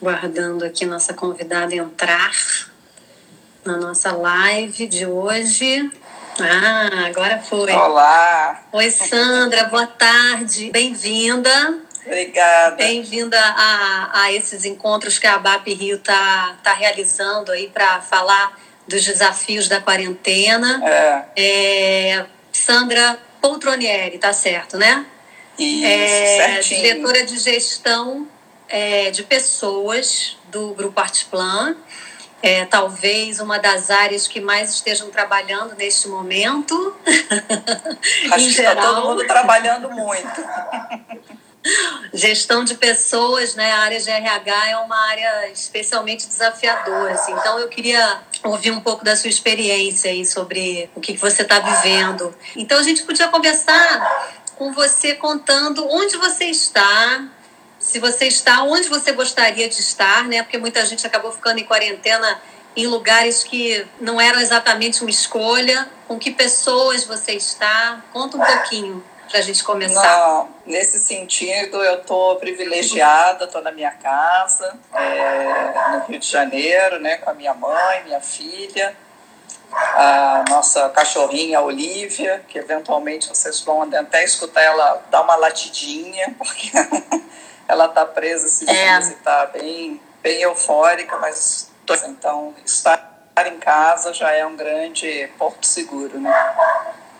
Guardando aqui nossa convidada entrar na nossa live de hoje. Ah, agora foi. Olá. Oi, Sandra, boa tarde. Bem-vinda. Obrigada. Bem-vinda a, a esses encontros que a BAP Rio está tá realizando aí para falar dos desafios da quarentena. É. É, Sandra Poltronieri, tá certo, né? Isso, é, certinho. diretora de gestão é, de pessoas do Grupo Artplan. É, talvez uma das áreas que mais estejam trabalhando neste momento. Acho em que geral. está todo mundo trabalhando muito. Gestão de pessoas, né? A área de RH é uma área especialmente desafiadora. Assim. Então, eu queria ouvir um pouco da sua experiência aí sobre o que você está vivendo. Então, a gente podia conversar com você contando onde você está, se você está onde você gostaria de estar, né? Porque muita gente acabou ficando em quarentena em lugares que não eram exatamente uma escolha. Com que pessoas você está? Conta um pouquinho para a gente começar. Não, nesse sentido, eu estou privilegiada, estou na minha casa, é, no Rio de Janeiro, né, com a minha mãe, minha filha, a nossa cachorrinha Olivia, que eventualmente vocês vão até escutar ela dar uma latidinha, porque ela está presa esses É. dias e está bem, bem eufórica, mas então estar em casa já é um grande porto seguro, né?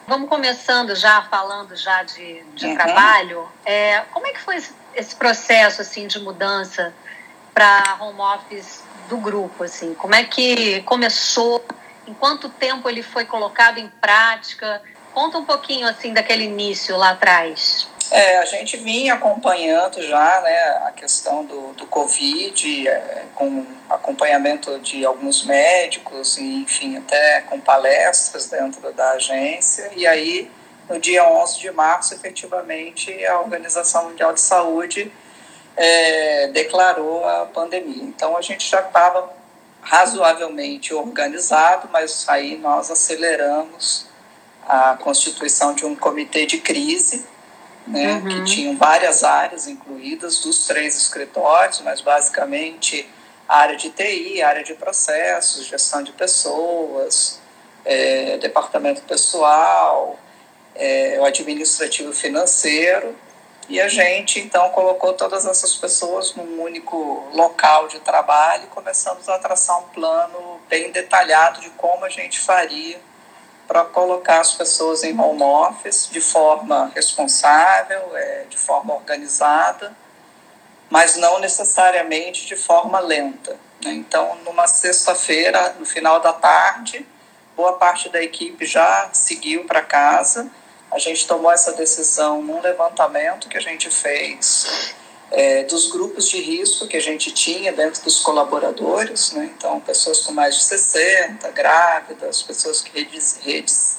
Vamos começando já falando já de, de Uhum. trabalho. É, como é que foi esse, esse processo assim de mudança para home office do grupo assim? Como é que começou? Em quanto tempo ele foi colocado em prática? Conta um pouquinho assim daquele início lá atrás. É, a gente vinha acompanhando já né, a questão do, do Covid, é, com acompanhamento de alguns médicos, e, enfim, até com palestras dentro da agência. E aí, no dia 11 de março, efetivamente, a Organização Mundial de Saúde é, declarou a pandemia. Então, a gente já estava razoavelmente organizado, mas aí nós aceleramos a constituição de um comitê de crise, né, Uhum. que tinham várias áreas incluídas dos três escritórios, mas basicamente a área de TI, área de processos, gestão de pessoas, é, departamento pessoal, é, o administrativo financeiro, e a gente então colocou todas essas pessoas num único local de trabalho e começamos a traçar um plano bem detalhado de como a gente faria para colocar as pessoas em home office de forma responsável, é, de forma organizada, mas não necessariamente de forma lenta. né? Então, numa sexta-feira, no final da tarde, boa parte da equipe já seguiu para casa. A gente tomou essa decisão num levantamento que a gente fez é, dos grupos de risco que a gente tinha dentro dos colaboradores, né? então pessoas com mais de 60, grávidas, pessoas que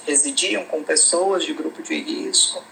residiam com pessoas de grupo de risco.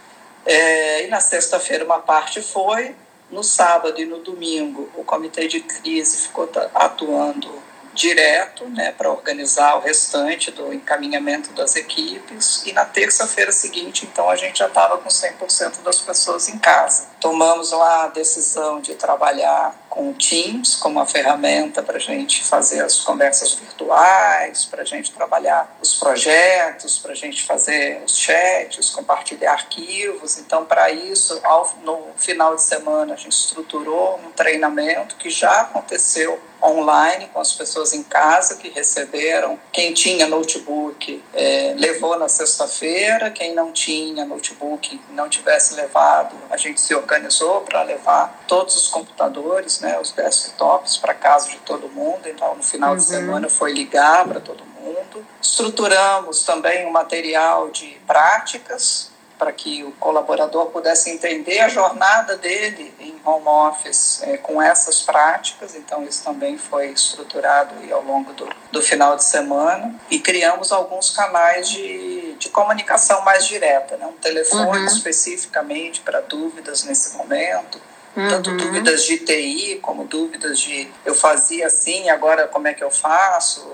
É, e na sexta-feira uma parte foi, no sábado e no domingo o comitê de crise ficou atuando direto né, para organizar o restante do encaminhamento das equipes e na terça-feira seguinte, então, a gente já estava com 100% das pessoas em casa. Tomamos lá a decisão de trabalhar com o Teams como uma ferramenta para a gente fazer as conversas virtuais, para a gente trabalhar os projetos, para a gente fazer os chats, compartilhar arquivos. Então, para isso, ao, no final de semana, a gente estruturou um treinamento que já aconteceu online com as pessoas em casa que receberam. Quem tinha notebook eh, levou na sexta-feira, quem não tinha notebook não tivesse levado, a gente se organizou para levar todos os computadores, né, os desktops para casa de todo mundo. Então, no final Uhum. de semana foi ligar para todo mundo. Estruturamos também um material de práticas para que o colaborador pudesse entender a jornada dele em home office é, com essas práticas. Então, isso também foi estruturado ao longo do, do final de semana. E criamos alguns canais de, de comunicação mais direta, né? um telefone Uhum. especificamente para dúvidas nesse momento. Tanto Uhum. dúvidas de TI, como dúvidas de eu fazia assim, agora como é que eu faço?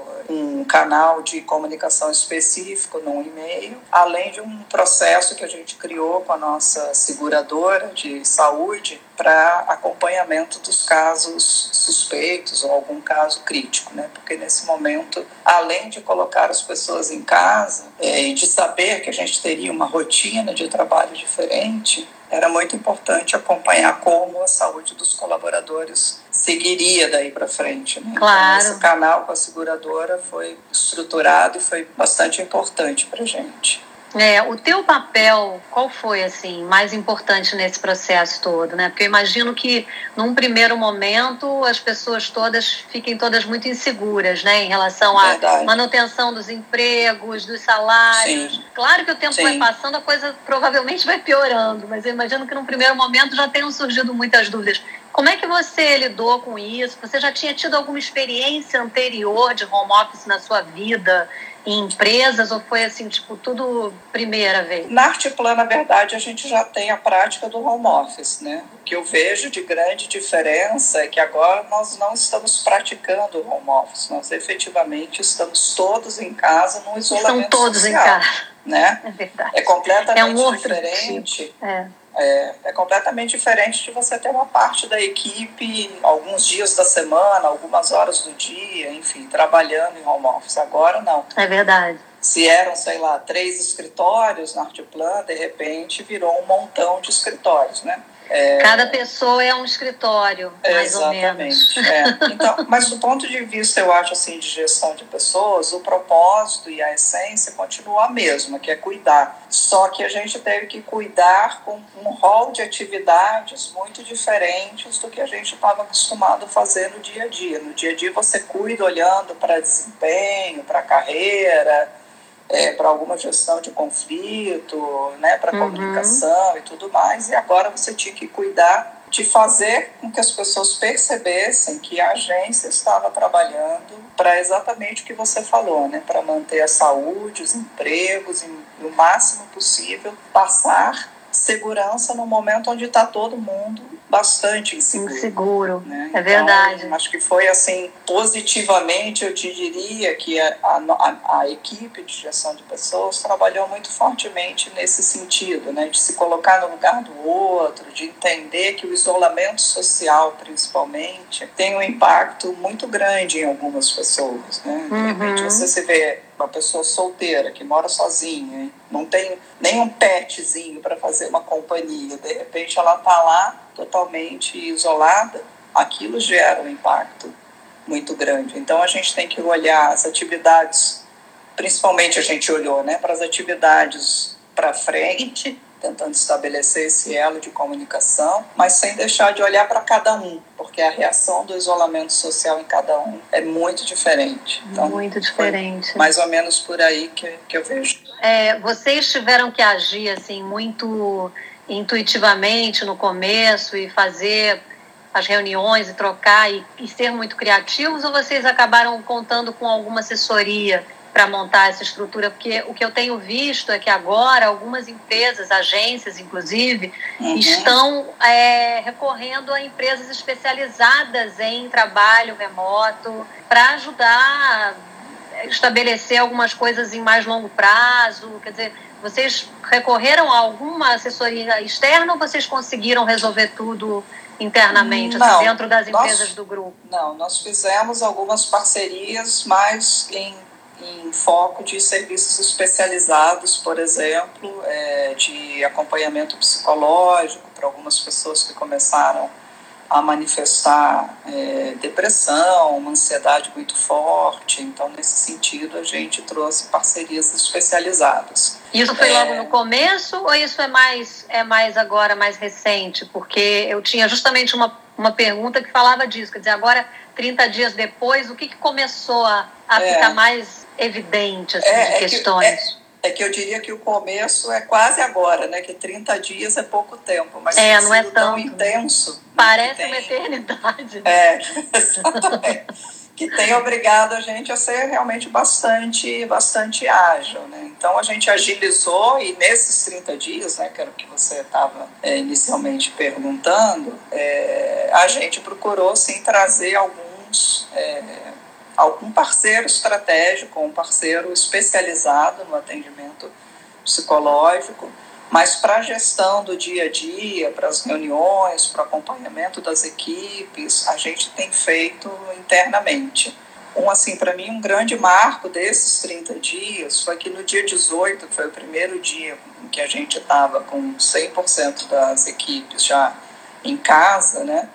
Um canal de comunicação específico num e-mail, além de um processo que a gente criou com a nossa seguradora de saúde para acompanhamento dos casos suspeitos ou algum caso crítico, né? Porque nesse momento, além de colocar as pessoas em casa é, e de saber que a gente teria uma rotina de trabalho diferente, era muito importante acompanhar como a saúde dos colaboradores seguiria daí para frente. Né? Claro. Então, esse canal com a seguradora foi estruturado e foi bastante importante para a gente. É, o teu papel, qual foi assim mais importante nesse processo todo, né? Porque eu imagino que num primeiro momento as pessoas todas fiquem todas muito inseguras, né, em relação à Verdade. manutenção dos empregos, dos salários. Sim. Claro que o tempo Sim. vai passando, a coisa provavelmente vai piorando, mas eu imagino que num primeiro momento já tenham surgido muitas dúvidas. Como é que você lidou com isso? Você já tinha tido alguma experiência anterior de home office na sua vida? em empresas ou foi assim, tipo, tudo primeira vez? Na Arteplan, na verdade, a gente já tem a prática do home office, né? O que eu vejo de grande diferença é que agora nós não estamos praticando o home office, nós efetivamente estamos todos em casa no isolamento São todos social, em casa. Né? É verdade. É completamente é um diferente. Tipo. É é, é, completamente diferente de você ter uma parte da equipe alguns dias da semana, algumas horas do dia, enfim, trabalhando em home office. Agora não. É verdade. Se eram, sei lá, três escritórios na Arteplan, de repente virou um montão de escritórios, né? É... Cada pessoa é um escritório, mais Exatamente. ou menos. É. Então, mas do ponto de vista, eu acho assim, de gestão de pessoas, o propósito e a essência continua a mesma, que é cuidar. Só que a gente teve que cuidar com um rol de atividades muito diferentes do que a gente estava acostumado a fazer no dia a dia. No dia a dia você cuida olhando para desempenho, para carreira, é, para alguma gestão de conflito, né, para uhum. comunicação e tudo mais, e agora você tinha que cuidar de fazer com que as pessoas percebessem que a agência estava trabalhando para exatamente o que você falou, né, para manter a saúde, os empregos, e o máximo possível, passar segurança no momento onde está todo mundo bastante inseguro. Inseguro, né? é então, verdade. Acho que foi assim, positivamente, eu te diria que a, a, a, equipe de gestão de pessoas trabalhou muito fortemente nesse sentido, né? De se colocar no lugar do outro, de entender que o isolamento social, principalmente, tem um impacto muito grande em algumas pessoas, né? De repente uhum. você se vê uma pessoa solteira que mora sozinha, não tem nenhum petzinho para fazer uma companhia, de repente ela está lá totalmente isolada, aquilo gera um impacto muito grande. Então a gente tem que olhar as atividades, principalmente a gente olhou né, para as atividades para frente, tentando estabelecer esse elo de comunicação, mas sem deixar de olhar para cada um, porque a reação do isolamento social em cada um é muito diferente. Então, muito diferente. Mais ou menos por aí que, que eu vejo. É, vocês tiveram que agir assim muito intuitivamente no começo e fazer as reuniões e trocar e, e ser muito criativos ou vocês acabaram contando com alguma assessoria para montar essa estrutura, porque o que eu tenho visto é que agora algumas empresas, agências inclusive, uhum. estão é, recorrendo a empresas especializadas em trabalho remoto para ajudar a estabelecer algumas coisas em mais longo prazo. Quer dizer, vocês recorreram a alguma assessoria externa ou vocês conseguiram resolver tudo internamente, assim, não, assim, dentro das empresas nós, do grupo? Não, nós fizemos algumas parcerias mais em, em foco de serviços especializados, por exemplo, é, de acompanhamento psicológico para algumas pessoas que começaram a manifestar é, depressão, uma ansiedade muito forte. Então, nesse sentido, a gente trouxe parcerias especializadas. Isso foi é... logo no começo ou isso é mais, é mais agora, mais recente? Porque eu tinha justamente uma, uma pergunta que falava disso, quer dizer, agora, 30 dias depois, o que, que começou a, a é... ficar mais evidente assim, é, de é questões? Que, é que eu diria que o começo é quase agora, né? Que 30 dias é pouco tempo, mas é, não é tão, tão intenso. Parece tem, uma eternidade. Né? É, exatamente. que tem obrigado a gente a ser realmente bastante, bastante ágil, né? Então a gente agilizou e nesses 30 dias, né, que era o que você estava é, inicialmente perguntando, é, a gente procurou sim trazer alguns é, algum parceiro estratégico, um parceiro especializado no atendimento psicológico, Mas para a gestão do dia a dia, para as reuniões, para o acompanhamento das equipes, a gente tem feito internamente. Um, assim, para mim, um grande marco desses 30 dias foi que no dia 18, que foi o primeiro dia em que a gente estava com 100% das equipes já em casa, né?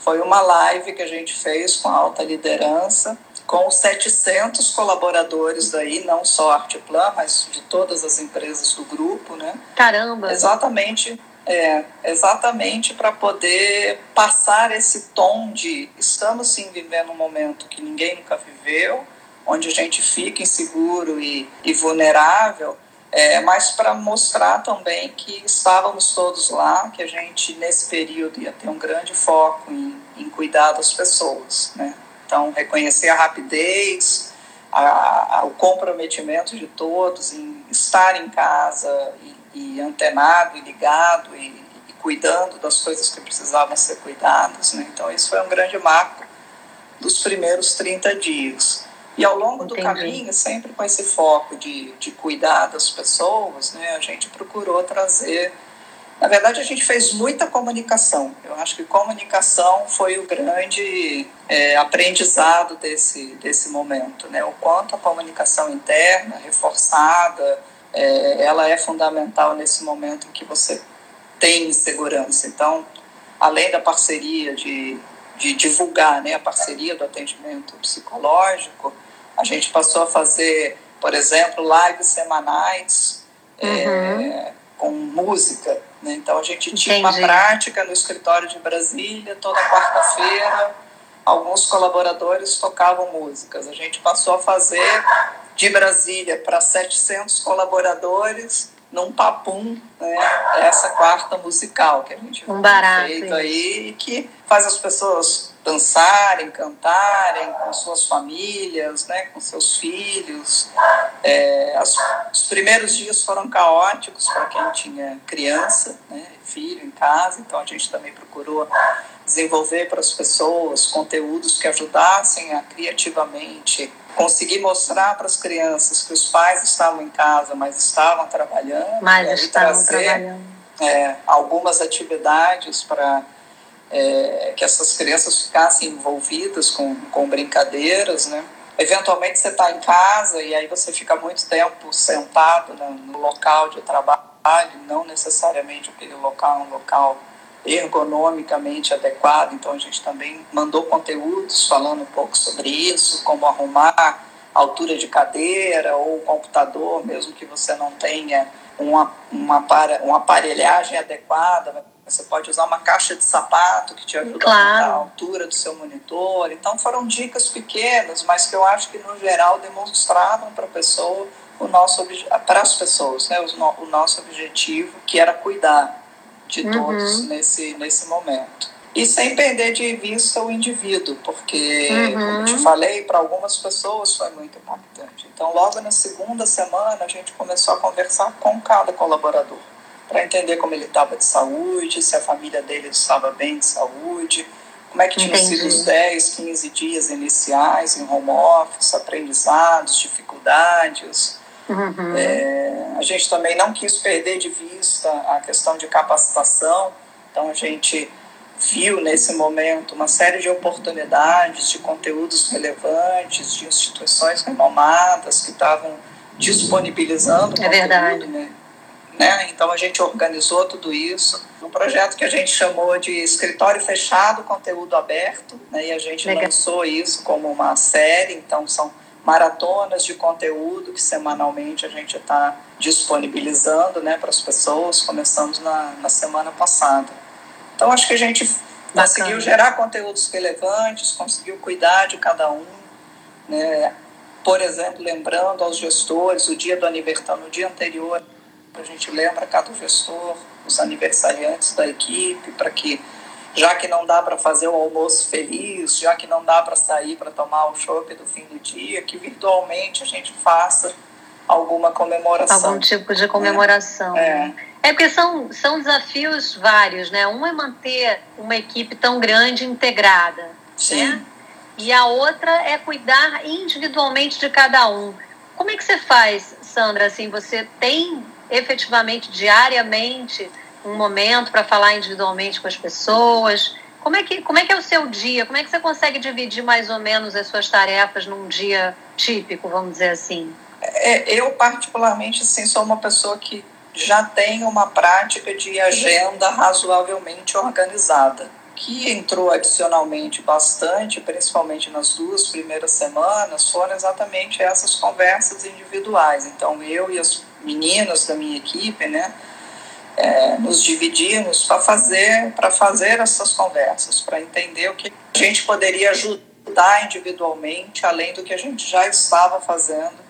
Foi uma live que a gente fez com a alta liderança, com 700 colaboradores daí, não só Arteplan, mas de todas as empresas do grupo, né? Caramba! Exatamente, é, exatamente para poder passar esse tom de estamos sim vivendo um momento que ninguém nunca viveu, onde a gente fica inseguro e, e vulnerável, é, mas para mostrar também que estávamos todos lá, que a gente nesse período ia ter um grande foco em, em cuidar das pessoas, né? Então, reconhecer a rapidez, a, a, o comprometimento de todos em estar em casa e, e antenado e ligado e, e, cuidando das coisas que precisavam ser cuidadas. Né? Então, isso foi um grande marco dos primeiros 30 dias. E ao longo Entendi. do caminho, sempre com esse foco de, de cuidar das pessoas, né, a gente procurou trazer na verdade, a gente fez muita comunicação. Eu acho que comunicação foi o grande é, aprendizado desse, desse momento. Né? O quanto a comunicação interna, reforçada, é, ela é fundamental nesse momento em que você tem insegurança. Então, além da parceria de, de divulgar né, a parceria do atendimento psicológico, a gente passou a fazer, por exemplo, lives semanais. É, uhum. É, com música. Né? Então a gente tinha Entendi. uma prática no escritório de Brasília, toda quarta-feira, alguns colaboradores tocavam músicas. A gente passou a fazer de Brasília para 700 colaboradores num papum, né? essa quarta musical que a gente um barato, feito aí, que faz as pessoas dançarem, cantarem com suas famílias, né, com seus filhos. É, as, os primeiros dias foram caóticos para quem tinha criança, né, filho em casa, então a gente também procurou desenvolver para as pessoas conteúdos que ajudassem a criativamente conseguir mostrar para as crianças que os pais estavam em casa, mas estavam trabalhando, mas e estavam trazer trabalhando. É, algumas atividades para é, que essas crianças ficassem envolvidas com, com brincadeiras, né? Eventualmente você está em casa e aí você fica muito tempo sentado no, no local de trabalho, não necessariamente aquele local é um local ergonomicamente adequado, então a gente também mandou conteúdos falando um pouco sobre isso, como arrumar altura de cadeira ou computador, mesmo que você não tenha uma, uma, uma aparelhagem adequada, você pode usar uma caixa de sapato que te ajuda claro. a aumentar a altura do seu monitor. Então foram dicas pequenas, mas que eu acho que no geral demonstravam para a pessoa o nosso para as pessoas, né, o, nosso objetivo, que era cuidar de uhum. todos nesse nesse momento. E sem perder de vista o indivíduo, porque, uhum. como eu te falei, para algumas pessoas foi muito impactante. Então, logo na segunda semana, a gente começou a conversar com cada colaborador para entender como ele estava de saúde, se a família dele estava bem de saúde, como é que tinham sido os 10, 15 dias iniciais em home office, aprendizados, dificuldades. Uhum. É, a gente também não quis perder de vista a questão de capacitação, então a gente viu nesse momento uma série de oportunidades, de conteúdos relevantes, de instituições renomadas que estavam disponibilizando é conteúdo, verdade. né? Né? Então a gente organizou tudo isso um projeto que a gente chamou de escritório fechado, conteúdo aberto, né? e a gente Legal. lançou isso como uma série, então são maratonas de conteúdo que semanalmente a gente está disponibilizando né, para as pessoas, começamos na, na semana passada. Então acho que a gente Bacana. conseguiu gerar conteúdos relevantes, conseguiu cuidar de cada um, né? por exemplo, lembrando aos gestores o dia do aniversário, no dia anterior a gente lembra cada gestor, os aniversariantes da equipe, para que, já que não dá para fazer o almoço feliz, já que não dá para sair para tomar o chopp do fim do dia, que virtualmente a gente faça alguma comemoração. Algum tipo de comemoração. É. É porque são, são desafios vários, né? Um é manter uma equipe tão grande integrada, Sim. né? E a outra é cuidar individualmente de cada um. Como é que você faz, Sandra? Assim, você tem efetivamente diariamente um momento para falar individualmente com as pessoas? Como é, que, como é que é o seu dia? Como é que você consegue dividir mais ou menos as suas tarefas num dia típico, vamos dizer assim? É, eu, particularmente, assim, sou uma pessoa que já tem uma prática de agenda razoavelmente organizada, que entrou adicionalmente bastante, principalmente nas duas primeiras semanas, foram exatamente essas conversas individuais. Então, eu e as meninas da minha equipe, né, é, nos dividimos para fazer, para fazer essas conversas, para entender o que a gente poderia ajudar individualmente, além do que a gente já estava fazendo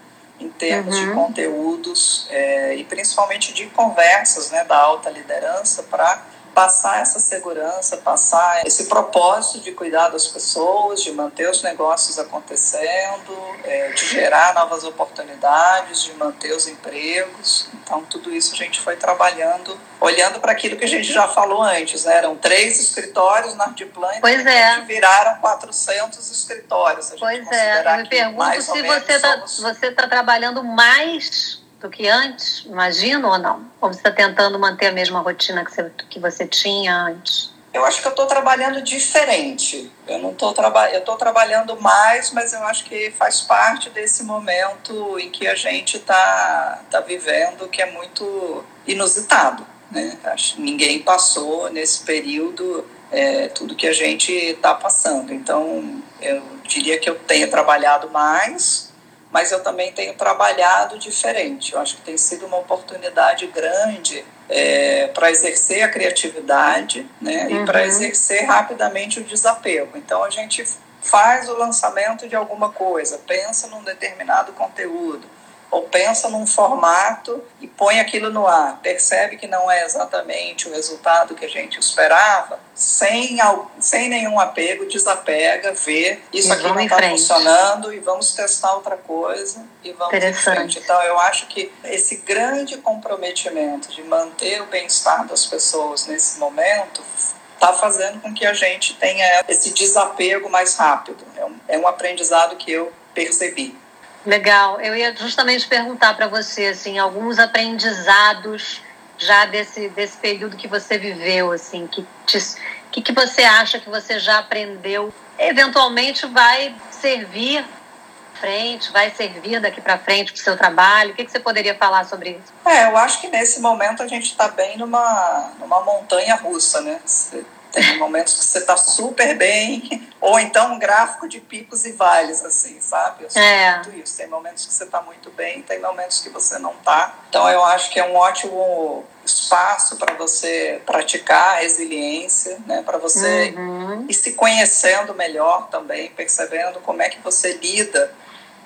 em termos uhum. de conteúdos é, e principalmente de conversas né, da alta liderança para passar essa segurança, passar esse propósito de cuidar das pessoas, de manter os negócios acontecendo, é, de gerar novas oportunidades, de manter os empregos. Então, tudo isso a gente foi trabalhando, olhando para aquilo que a gente já falou antes, né? Eram três escritórios na Artplan, pois é. viraram 400 escritórios. pois é, eu me pergunto se você está somos... tá trabalhando mais do que antes, imagino ou não? Ou você está tentando manter a mesma rotina que você, que você tinha antes? Eu acho que eu estou trabalhando diferente. Eu não estou trabalhando, eu estou trabalhando mais, mas eu acho que faz parte desse momento em que a gente está tá vivendo, que é muito inusitado. Né? Acho que ninguém passou nesse período é, tudo que a gente está passando. Então, eu diria que eu tenho trabalhado mais, mas eu também tenho trabalhado diferente. Eu acho que tem sido uma oportunidade grande é, para exercer a criatividade né, uhum. e para exercer rapidamente o desapego. Então a gente faz o lançamento de alguma coisa, pensa num determinado conteúdo ou pensa num formato e põe aquilo no ar, percebe que não é exatamente o resultado que a gente esperava, sem, sem nenhum apego, desapega, vê, isso aqui não está funcionando e vamos testar outra coisa e vamos em frente. Então, eu acho que esse grande comprometimento de manter o bem-estar das pessoas nesse momento está fazendo com que a gente tenha esse desapego mais rápido. É um, é um aprendizado que eu percebi. Legal. Eu ia justamente perguntar para você assim, alguns aprendizados já desse, desse período que você viveu, assim, que te, que, que você acha que você já aprendeu, eventualmente vai servir frente, vai servir daqui para frente para o seu trabalho? O que, que você poderia falar sobre isso? É, eu acho que nesse momento a gente está bem numa, numa montanha russa, né? Tem momentos que você está super bem, ou então um gráfico de picos e vales, assim, sabe? Eu sei é. muito isso. Tem momentos que você está muito bem, tem momentos que você não está. Então eu acho que é um ótimo espaço para você praticar a resiliência, né? Para você uhum. ir se conhecendo melhor também, percebendo como é que você lida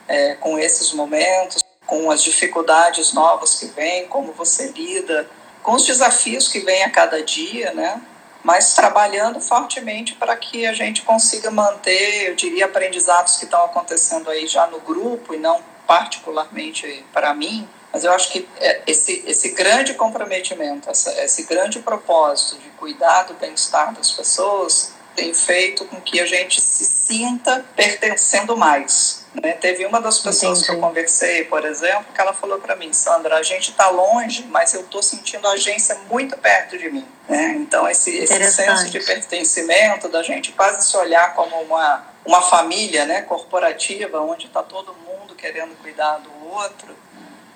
é, com esses momentos, com as dificuldades novas que vêm, como você lida com os desafios que vêm a cada dia, né? Mas trabalhando fortemente para que a gente consiga manter, eu diria, aprendizados que estão acontecendo aí já no grupo e não particularmente para mim, mas eu acho que é, esse, esse grande comprometimento, essa, esse grande propósito de cuidar do bem-estar das pessoas tem feito com que a gente se sinta pertencendo mais. Né? Teve uma das pessoas Entendi. que eu conversei, por exemplo, que ela falou para mim, Sandra, a gente está longe, mas eu estou sentindo a agência muito perto de mim. Né? Então, esse, esse senso de pertencimento, da gente quase se olhar como uma, uma família né, corporativa, onde está todo mundo querendo cuidar do outro,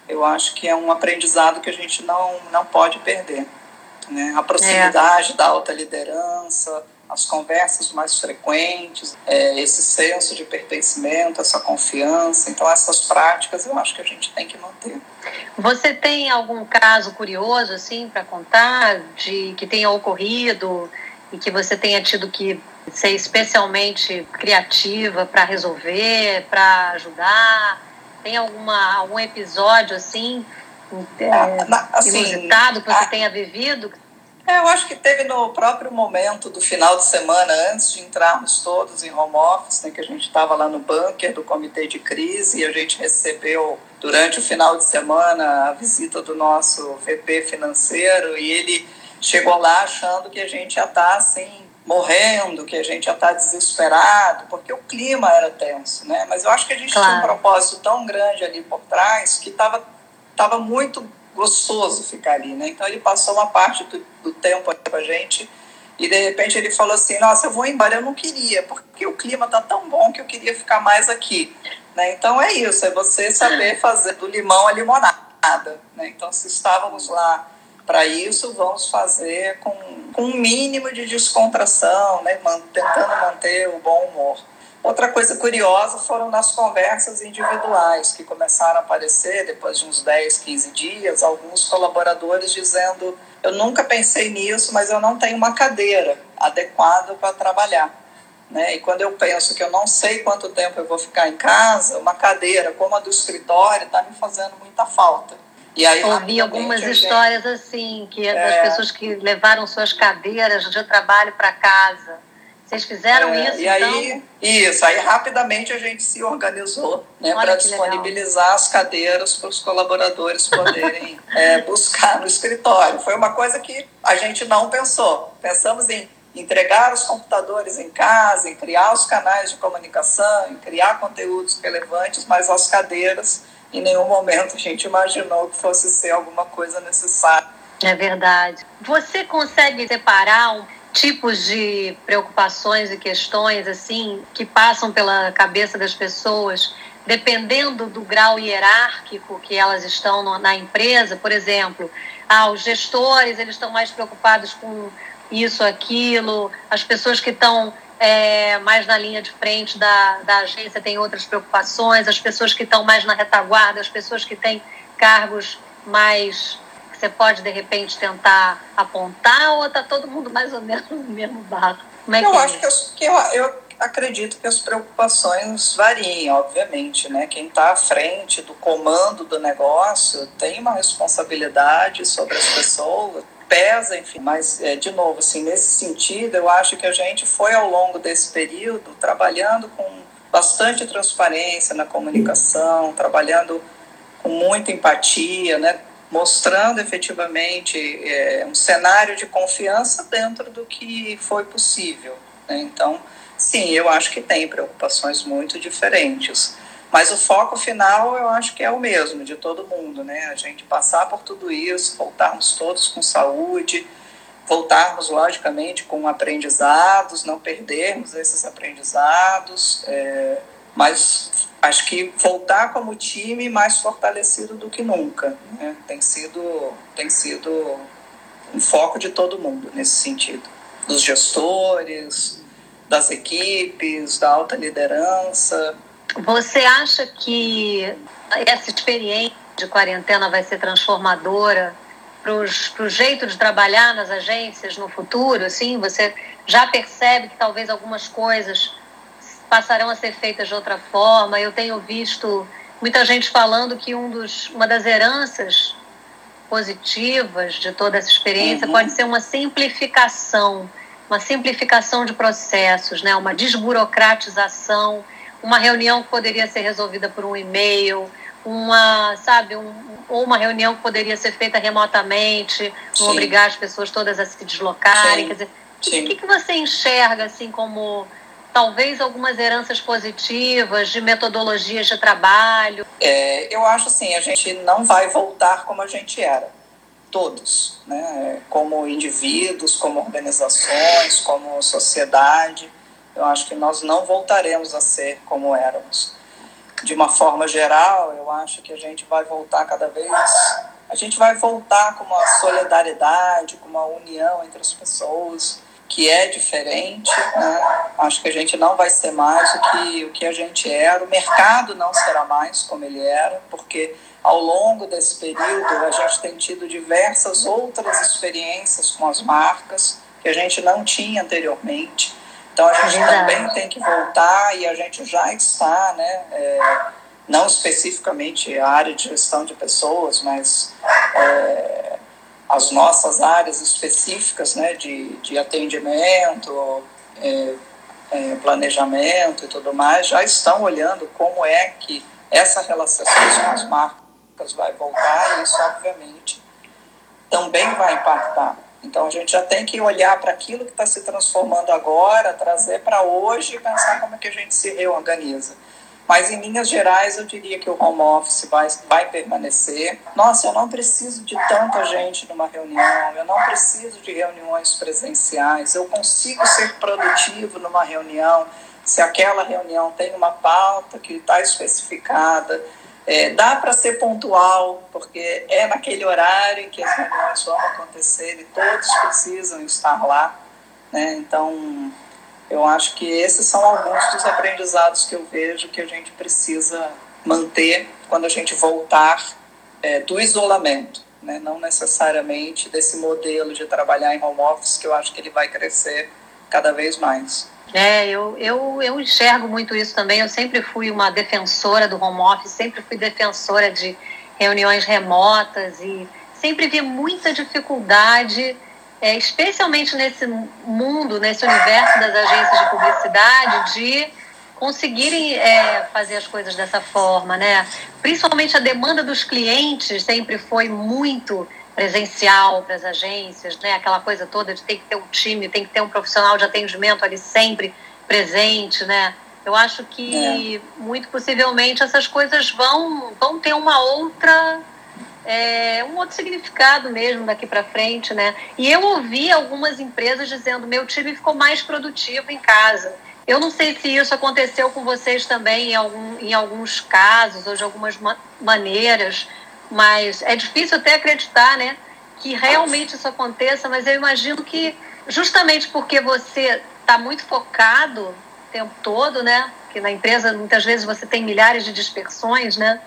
eu acho que é um aprendizado que a gente não, não pode perder. Né? A proximidade é. da alta liderança, as conversas mais frequentes, é, esse senso de pertencimento, essa confiança. Então, essas práticas eu acho que a gente tem que manter. Você tem algum caso curioso, assim, para contar, de que tenha ocorrido e que você tenha tido que ser especialmente criativa para resolver, para ajudar? Tem alguma, algum episódio, assim, é, assim inusitado que você a... tenha vivido? É, eu acho que teve no próprio momento do final de semana, antes de entrarmos todos em home office, né, que a gente estava lá no bunker do comitê de crise e a gente recebeu durante o final de semana a visita do nosso VP financeiro e ele chegou lá achando que a gente já está assim morrendo, que a gente já está desesperado, porque o clima era tenso, né? Mas eu acho que a gente claro. tinha um propósito tão grande ali por trás que estava tava muito gostoso ficar ali, né? Então ele passou uma parte do, do tempo com a gente e de repente ele falou assim: Nossa, eu vou embora. Eu não queria, porque o clima tá tão bom que eu queria ficar mais aqui. Né? Então é isso, é você saber fazer do limão a limonada. Né? Então, se estávamos lá para isso, vamos fazer com, com um mínimo de descontração, né? tentando manter o bom humor. Outra coisa curiosa foram nas conversas individuais que começaram a aparecer depois de uns 10, 15 dias, alguns colaboradores dizendo: Eu nunca pensei nisso, mas eu não tenho uma cadeira adequada para trabalhar. Né? E quando eu penso que eu não sei quanto tempo eu vou ficar em casa, uma cadeira como a do escritório está me fazendo muita falta. E aí, Ouvi algumas gente... histórias assim, que é... das pessoas que levaram suas cadeiras de trabalho para casa vocês fizeram é, isso? E então? aí, isso, aí rapidamente a gente se organizou né, para disponibilizar legal. as cadeiras para os colaboradores poderem é, buscar no escritório. Foi uma coisa que a gente não pensou. Pensamos em entregar os computadores em casa, em criar os canais de comunicação, em criar conteúdos relevantes, mas as cadeiras, em nenhum momento a gente imaginou que fosse ser alguma coisa necessária. É verdade. Você consegue separar um tipos de preocupações e questões assim que passam pela cabeça das pessoas dependendo do grau hierárquico que elas estão na empresa por exemplo ah, os gestores eles estão mais preocupados com isso aquilo as pessoas que estão é, mais na linha de frente da, da agência têm outras preocupações as pessoas que estão mais na retaguarda as pessoas que têm cargos mais você pode, de repente, tentar apontar ou está todo mundo mais ou menos no mesmo barco? Como é eu que é acho que, eu, que eu, eu, acredito que as preocupações variem, obviamente. Né? Quem está à frente do comando do negócio tem uma responsabilidade sobre as pessoas, pesa, enfim. Mas, é, de novo, assim, nesse sentido, eu acho que a gente foi, ao longo desse período, trabalhando com bastante transparência na comunicação, trabalhando com muita empatia, né? Mostrando efetivamente é, um cenário de confiança dentro do que foi possível. Né? Então, sim, eu acho que tem preocupações muito diferentes. Mas o foco final eu acho que é o mesmo de todo mundo, né? A gente passar por tudo isso, voltarmos todos com saúde, voltarmos logicamente com aprendizados, não perdermos esses aprendizados, é, mas acho que voltar como time mais fortalecido do que nunca. Né? Tem, sido, tem sido um foco de todo mundo nesse sentido. Dos gestores, das equipes, da alta liderança. Você acha que essa experiência de quarentena vai ser transformadora para o jeito de trabalhar nas agências no futuro? Assim, você já percebe que talvez algumas coisas passarão a ser feitas de outra forma. Eu tenho visto muita gente falando que um dos, uma das heranças positivas de toda essa experiência uhum. pode ser uma simplificação, uma simplificação de processos, né? uma desburocratização, uma reunião que poderia ser resolvida por um e-mail, uma, sabe, um, ou uma reunião que poderia ser feita remotamente, não obrigar as pessoas todas a se deslocarem. Sim. Quer dizer, o que, que você enxerga assim como talvez algumas heranças positivas de metodologias de trabalho? É, eu acho assim, a gente não vai voltar como a gente era, todos, né? como indivíduos, como organizações, como sociedade. Eu acho que nós não voltaremos a ser como éramos. De uma forma geral, eu acho que a gente vai voltar cada vez. A gente vai voltar com uma solidariedade, com uma união entre as pessoas que é diferente. Né? Acho que a gente não vai ser mais o que, o que a gente era. O mercado não será mais como ele era, porque ao longo desse período a gente tem tido diversas outras experiências com as marcas que a gente não tinha anteriormente. Então a gente também tem que voltar e a gente já está, né? É, não especificamente a área de gestão de pessoas, mas é, as nossas áreas específicas né, de, de atendimento, é, é, planejamento e tudo mais, já estão olhando como é que essa relação com as marcas vai voltar e isso, obviamente, também vai impactar. Então, a gente já tem que olhar para aquilo que está se transformando agora, trazer para hoje e pensar como é que a gente se reorganiza. Mas em linhas gerais eu diria que o home office vai, vai permanecer. Nossa, eu não preciso de tanta gente numa reunião, eu não preciso de reuniões presenciais, eu consigo ser produtivo numa reunião se aquela reunião tem uma pauta que está especificada. É, dá para ser pontual, porque é naquele horário em que as reuniões vão acontecer e todos precisam estar lá. Né? Então, eu acho que esses são alguns dos aprendizados que eu vejo que a gente precisa manter quando a gente voltar é, do isolamento, né? não necessariamente desse modelo de trabalhar em home office, que eu acho que ele vai crescer cada vez mais. É, eu, eu, eu enxergo muito isso também. Eu sempre fui uma defensora do home office, sempre fui defensora de reuniões remotas e sempre vi muita dificuldade é, especialmente nesse mundo, nesse universo das agências de publicidade, de conseguirem é, fazer as coisas dessa forma, né? Principalmente a demanda dos clientes sempre foi muito presencial para as agências, né? Aquela coisa toda de ter que ter um time, tem que ter um profissional de atendimento ali sempre presente, né? Eu acho que é. muito possivelmente essas coisas vão vão ter uma outra é, um outro significado mesmo daqui para frente, né? E eu ouvi algumas empresas dizendo meu time ficou mais produtivo em casa. Eu não sei se isso aconteceu com vocês também em, algum, em alguns casos ou de algumas ma maneiras, mas é difícil até acreditar, né? Que realmente isso aconteça, mas eu imagino que justamente porque você está muito focado o tempo todo, né? Que na empresa muitas vezes você tem milhares de dispersões, né?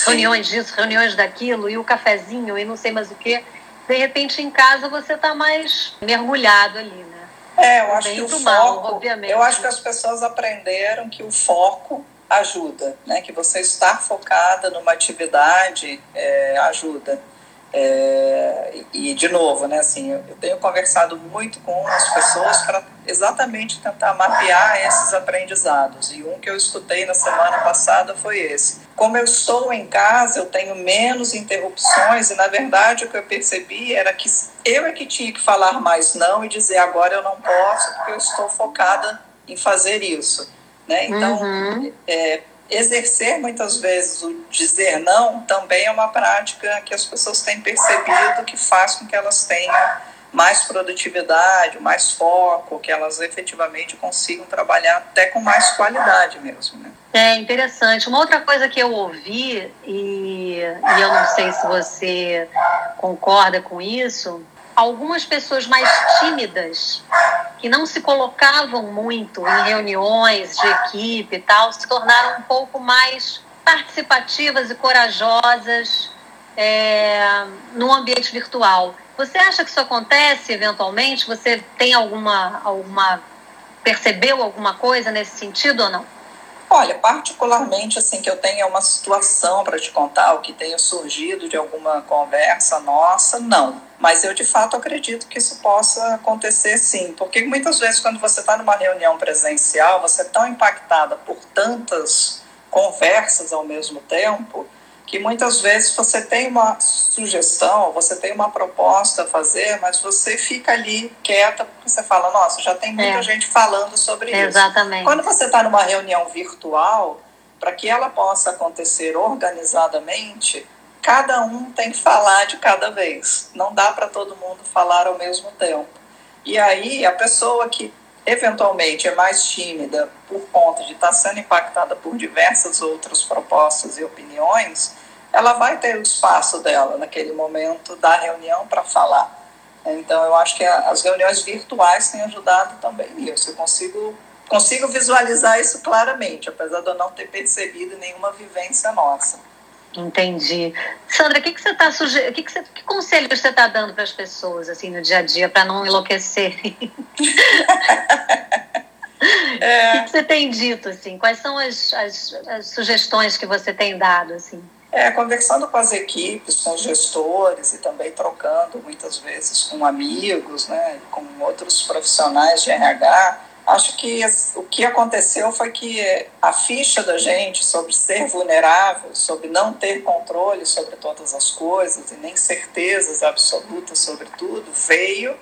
Reuniões disso, reuniões daquilo, e o cafezinho, e não sei mais o que. De repente, em casa, você está mais mergulhado ali, né? É, eu acho Bem que o foco, mal, obviamente. eu acho que as pessoas aprenderam que o foco ajuda, né? Que você estar focada numa atividade é, ajuda. É, e, de novo, né, assim, eu, tenho conversado muito com as pessoas para exatamente tentar mapear esses aprendizados. E um que eu escutei na semana passada foi esse. Como eu estou em casa, eu tenho menos interrupções, e na verdade o que eu percebi era que eu é que tinha que falar mais não e dizer agora eu não posso, porque eu estou focada em fazer isso. Né? Então, uhum. é, exercer muitas vezes o dizer não também é uma prática que as pessoas têm percebido que faz com que elas tenham mais produtividade, mais foco, que elas efetivamente consigam trabalhar até com mais qualidade mesmo. Né? É interessante. Uma outra coisa que eu ouvi, e, e eu não sei se você concorda com isso, algumas pessoas mais tímidas, que não se colocavam muito em reuniões de equipe e tal, se tornaram um pouco mais participativas e corajosas é, no ambiente virtual. Você acha que isso acontece eventualmente? Você tem alguma, alguma percebeu alguma coisa nesse sentido ou não? Olha, particularmente assim que eu tenha uma situação para te contar, o que tenha surgido de alguma conversa nossa, não. Mas eu de fato acredito que isso possa acontecer sim, porque muitas vezes quando você está numa reunião presencial, você é tão impactada por tantas conversas ao mesmo tempo que muitas vezes você tem uma sugestão, você tem uma proposta a fazer, mas você fica ali quieta porque você fala, nossa, já tem muita é. gente falando sobre Exatamente. isso. Exatamente. Quando você está numa reunião virtual, para que ela possa acontecer organizadamente, cada um tem que falar de cada vez. Não dá para todo mundo falar ao mesmo tempo. E aí a pessoa que eventualmente é mais tímida por conta de estar tá sendo impactada por diversas outras propostas e opiniões, ela vai ter o espaço dela naquele momento da reunião para falar. Então, eu acho que as reuniões virtuais têm ajudado também nisso. Eu consigo, consigo visualizar isso claramente, apesar de eu não ter percebido nenhuma vivência nossa. Entendi. Sandra, o que, que você está sugerindo? Que, que, você, que conselho você está dando para as pessoas assim no dia a dia para não enlouquecerem? É. O que, que, você tem dito assim? Quais são as, as, as, sugestões que você tem dado assim? É, conversando com as equipes, com os gestores e também trocando muitas vezes com amigos, né, com outros profissionais de RH, Acho que o que aconteceu foi que a ficha da gente sobre ser vulnerável, sobre não ter controle sobre todas as coisas e nem certezas absolutas sobre tudo, veio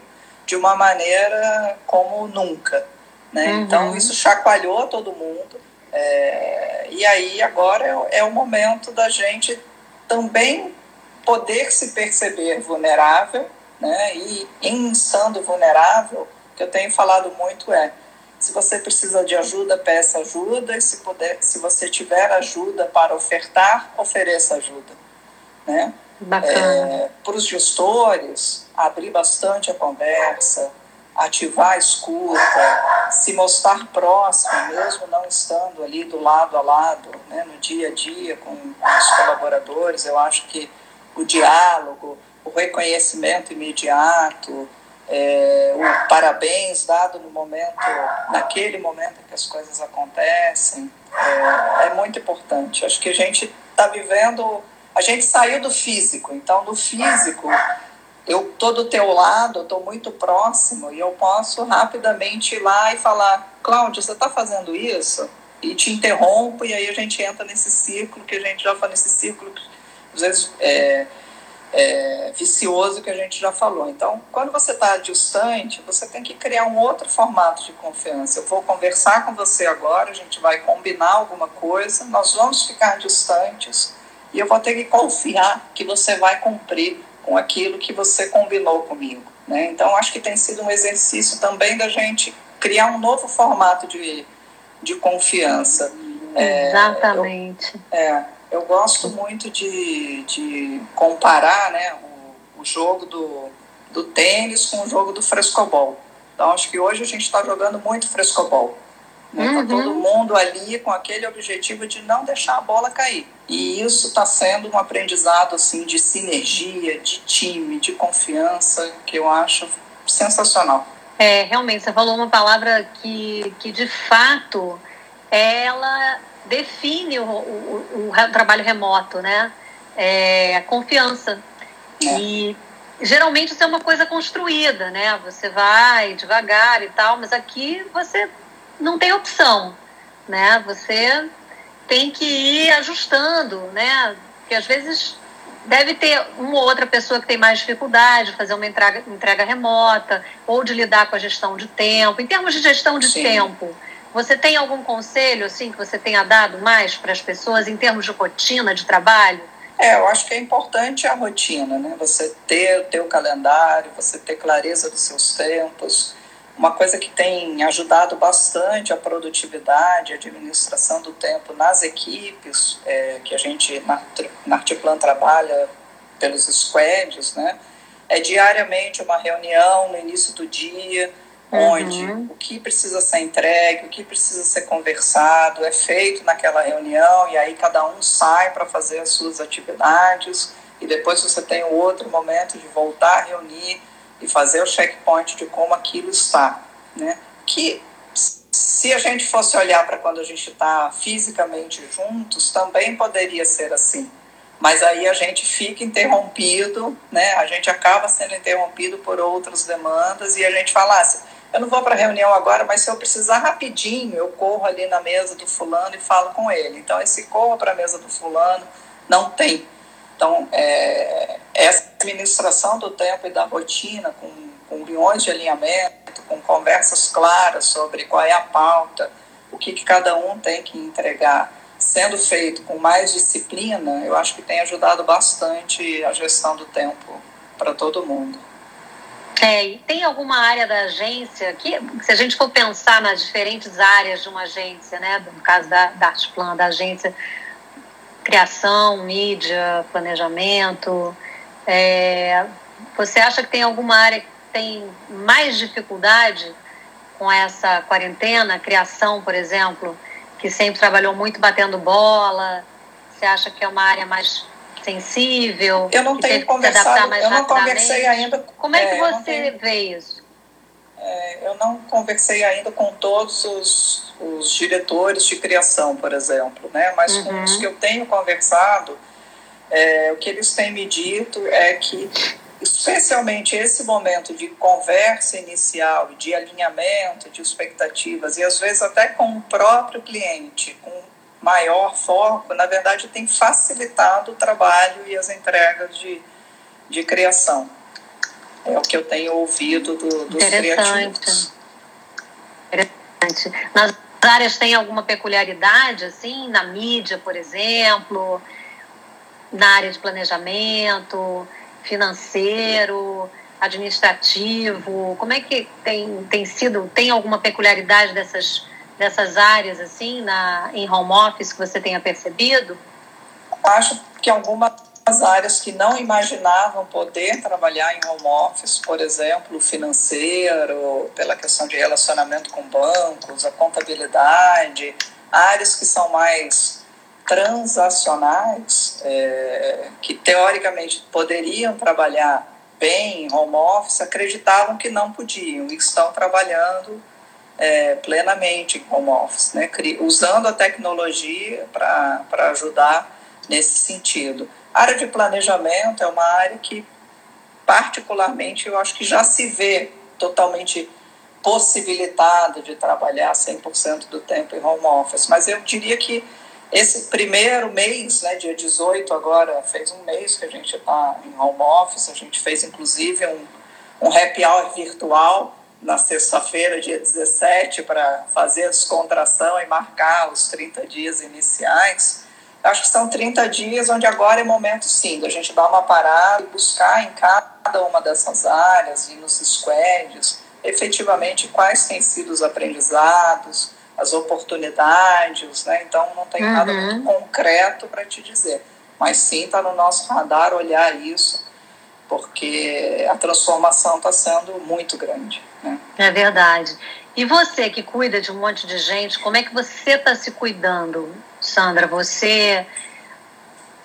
de uma maneira como nunca. Né? Uhum. Então, isso chacoalhou todo mundo. É, e aí agora é, é o momento da gente também poder se perceber vulnerável, né? E em estando vulnerável, o que eu tenho falado muito é se você precisa de ajuda, peça ajuda, e se, puder, se você tiver ajuda para ofertar, ofereça ajuda. Né? É, para os gestores, abrir bastante a conversa, ativar a escuta, se mostrar próximo, mesmo não estando ali do lado a lado, né, no dia a dia com, com os colaboradores. Eu acho que o diálogo, o reconhecimento imediato, é, o parabéns dado no momento, naquele momento que as coisas acontecem, é, é muito importante. Acho que a gente está vivendo, a gente saiu do físico, então do físico eu tô do teu lado, estou muito próximo e eu posso rapidamente ir lá e falar, Cláudio, você está fazendo isso? E te interrompo e aí a gente entra nesse círculo que a gente já fala nesse círculo, às vezes é, é, vicioso que a gente já falou. Então, quando você está distante, você tem que criar um outro formato de confiança. Eu vou conversar com você agora, a gente vai combinar alguma coisa, nós vamos ficar distantes e eu vou ter que confiar que você vai cumprir com aquilo que você combinou comigo. Né? Então, acho que tem sido um exercício também da gente criar um novo formato de, de confiança. Exatamente. É, eu, é, eu gosto muito de, de comparar né, o, o jogo do, do tênis com o jogo do frescobol. Então, acho que hoje a gente está jogando muito frescobol. Né? Tá uhum. Tá todo mundo ali com aquele objetivo de não deixar a bola cair. E isso está sendo um aprendizado assim de sinergia, de time, de confiança, que eu acho sensacional. É, realmente, você falou uma palavra que, que de fato ela define o, o, o trabalho remoto, né? É a confiança. É. E geralmente isso é uma coisa construída, né? Você vai devagar e tal, mas aqui você não tem opção, né? Você tem que ir ajustando, né? Porque às vezes deve ter uma ou outra pessoa que tem mais dificuldade de fazer uma entrega, entrega remota ou de lidar com a gestão de tempo. Em termos de gestão de Sim. tempo, você tem algum conselho assim que você tenha dado mais para as pessoas em termos de rotina de trabalho? É, eu acho que é importante a rotina, né? Você ter o teu calendário, você ter clareza dos seus tempos. Uma coisa que tem ajudado bastante a produtividade, a administração do tempo nas equipes, é, que a gente na, na Artiplan trabalha pelos squads, né? É diariamente uma reunião no início do dia, onde uhum. o que precisa ser entregue, o que precisa ser conversado, é feito naquela reunião e aí cada um sai para fazer as suas atividades e depois você tem o outro momento de voltar a reunir e fazer o checkpoint de como aquilo está, né? Que se a gente fosse olhar para quando a gente está fisicamente juntos, também poderia ser assim. Mas aí a gente fica interrompido, né? A gente acaba sendo interrompido por outras demandas e a gente fala, assim, eu não vou para a reunião agora, mas se eu precisar rapidinho, eu corro ali na mesa do fulano e falo com ele. Então, esse corra para a mesa do fulano não tem. Então, é, essa administração do tempo e da rotina, com, com de alinhamento, com conversas claras sobre qual é a pauta, o que, que cada um tem que entregar, sendo feito com mais disciplina, eu acho que tem ajudado bastante a gestão do tempo para todo mundo. É, e tem alguma área da agência que, se a gente for pensar nas diferentes áreas de uma agência, né, no caso da, da Artplan, da agência, criação, mídia, planejamento, é, você acha que tem alguma área que tem mais dificuldade com essa quarentena, criação, por exemplo, que sempre trabalhou muito batendo bola? Você acha que é uma área mais sensível? Eu não tenho conversado, eu não conversei ainda. Como é que é, você vê isso? É, eu não conversei ainda com todos os, os, diretores de criação, por exemplo, né? Mas uhum. com os que eu tenho conversado, é, o que eles têm me dito é que especialmente esse momento de conversa inicial, de alinhamento de expectativas e às vezes até com o próprio cliente, com maior foco, na verdade, tem facilitado o trabalho e as entregas de, de criação. É o que eu tenho ouvido do, dos Interessante. criativos. Interessante. Nós áreas têm alguma peculiaridade, assim, na mídia, por exemplo, na área de planejamento, financeiro, administrativo? Como é que tem, tem sido, tem alguma peculiaridade dessas, dessas áreas, assim, na, em home office que você tenha percebido? Acho que algumas áreas que não imaginavam poder trabalhar em home office, por exemplo, financeiro, pela questão de relacionamento com bancos, a contabilidade, áreas que são mais transacionais, é, que teoricamente poderiam trabalhar bem em home office, acreditavam que não podiam e estão trabalhando é, plenamente em home office, né, usando a tecnologia para ajudar nesse sentido. A área de planejamento é uma área que, particularmente, eu acho que já se vê totalmente possibilitada de trabalhar 100% do tempo em home office, mas eu diria que esse primeiro mês, né, dia 18 agora, fez um mês que a gente está em home office, a gente fez inclusive um, um happy hour virtual na sexta-feira, dia 17, para fazer a descontração e marcar os 30 dias iniciais. Acho que são 30 dias onde agora é momento sim da gente dar uma parada e buscar em cada uma dessas áreas e nos squads efetivamente quais têm sido os aprendizados, as oportunidades, né? Então não tem uhum. nada muito concreto para te dizer, mas sim está no nosso radar olhar isso, porque a transformação está sendo muito grande. Né? É verdade. E você que cuida de um monte de gente, como é que você está se cuidando? Sandra, você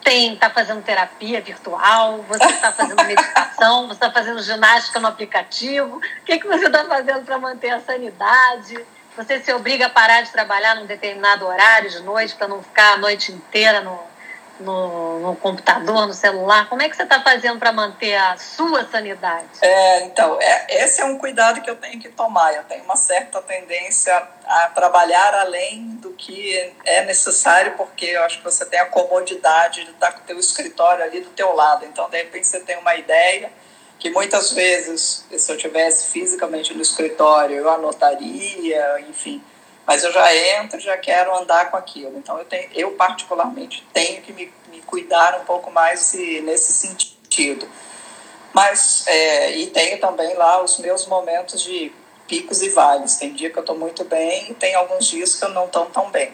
tem está fazendo terapia virtual, você está fazendo meditação, você está fazendo ginástica no aplicativo. O que, que você está fazendo para manter a sanidade? Você se obriga a parar de trabalhar num determinado horário de noite para não ficar a noite inteira no, no, no, computador, no celular? Como é que você está fazendo para manter a sua sanidade? É, então, é, esse é um cuidado que eu tenho que tomar. Eu tenho uma certa tendência a trabalhar além do que é necessário, porque eu acho que você tem a comodidade de estar com o teu escritório ali do teu lado. Então, de repente, você tem uma ideia que muitas vezes, se eu tivesse fisicamente no escritório, eu anotaria, enfim mas eu já entro, já quero andar com aquilo. Então eu, tenho, eu particularmente tenho que me, me cuidar um pouco mais nesse sentido. Mas, é, e tenho também lá os meus momentos de picos e vales. Tem dia que eu estou muito bem e tem alguns dias que eu não estou tão bem.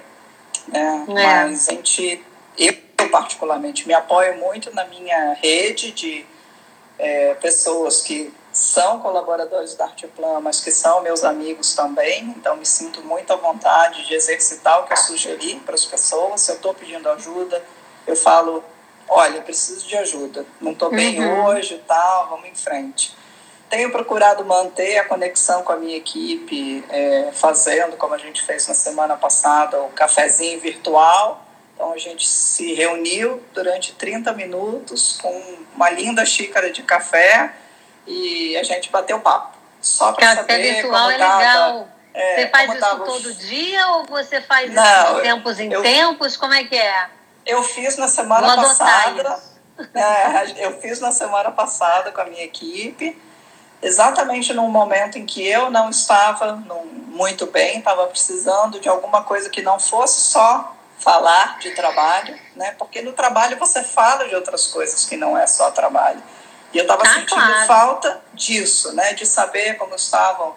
Né? É. Mas a gente, eu particularmente, me apoio muito na minha rede de é, pessoas que são colaboradores da Arteplan, mas que são meus amigos também, então me sinto muito à vontade de exercitar o que eu sugeri para as pessoas. Se eu estou pedindo ajuda, eu falo: olha, eu preciso de ajuda, não estou bem uhum. hoje tal, vamos em frente. Tenho procurado manter a conexão com a minha equipe, é, fazendo, como a gente fez na semana passada, o cafezinho virtual. Então a gente se reuniu durante 30 minutos com uma linda xícara de café e a gente bateu papo. Só para saber virtual como é tava, legal. É, você faz isso tava... todo dia ou você faz Não, isso de tempos em eu, tempos? Como é que é? Eu fiz na semana passada. É, eu fiz na semana passada com a minha equipe, exatamente num momento em que eu não estava num, muito bem, estava precisando de alguma coisa que não fosse só falar de trabalho, né? Porque no trabalho você fala de outras coisas que não é só trabalho. E eu estava ah, sentindo claro. falta disso, né? De saber como estavam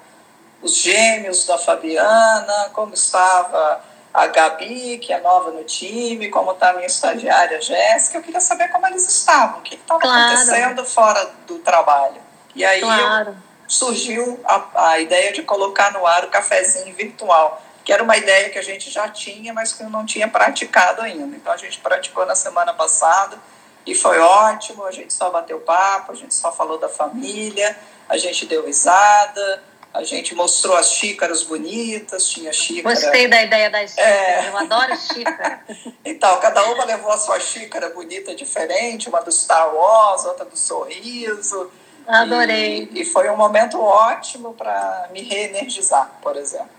os gêmeos da Fabiana, como estava a Gabi, que é nova no time, como está a minha estagiária Jéssica. Eu queria saber como eles estavam, o que estava claro. acontecendo fora do trabalho. E aí claro. surgiu a, a ideia de colocar no ar o cafezinho virtual, que era uma ideia que a gente já tinha, mas que eu não tinha praticado ainda. Então a gente praticou na semana passada e foi ótimo, a gente só bateu papo, a gente só falou da família, a gente deu risada, a gente mostrou as xícaras bonitas, tinha xícara. Gostei da ideia das xícaras, é. eu adoro xícara. então, cada uma levou a sua xícara bonita diferente, uma do Star Wars, outra do sorriso. Adorei. E, e foi um momento ótimo para me reenergizar, por exemplo.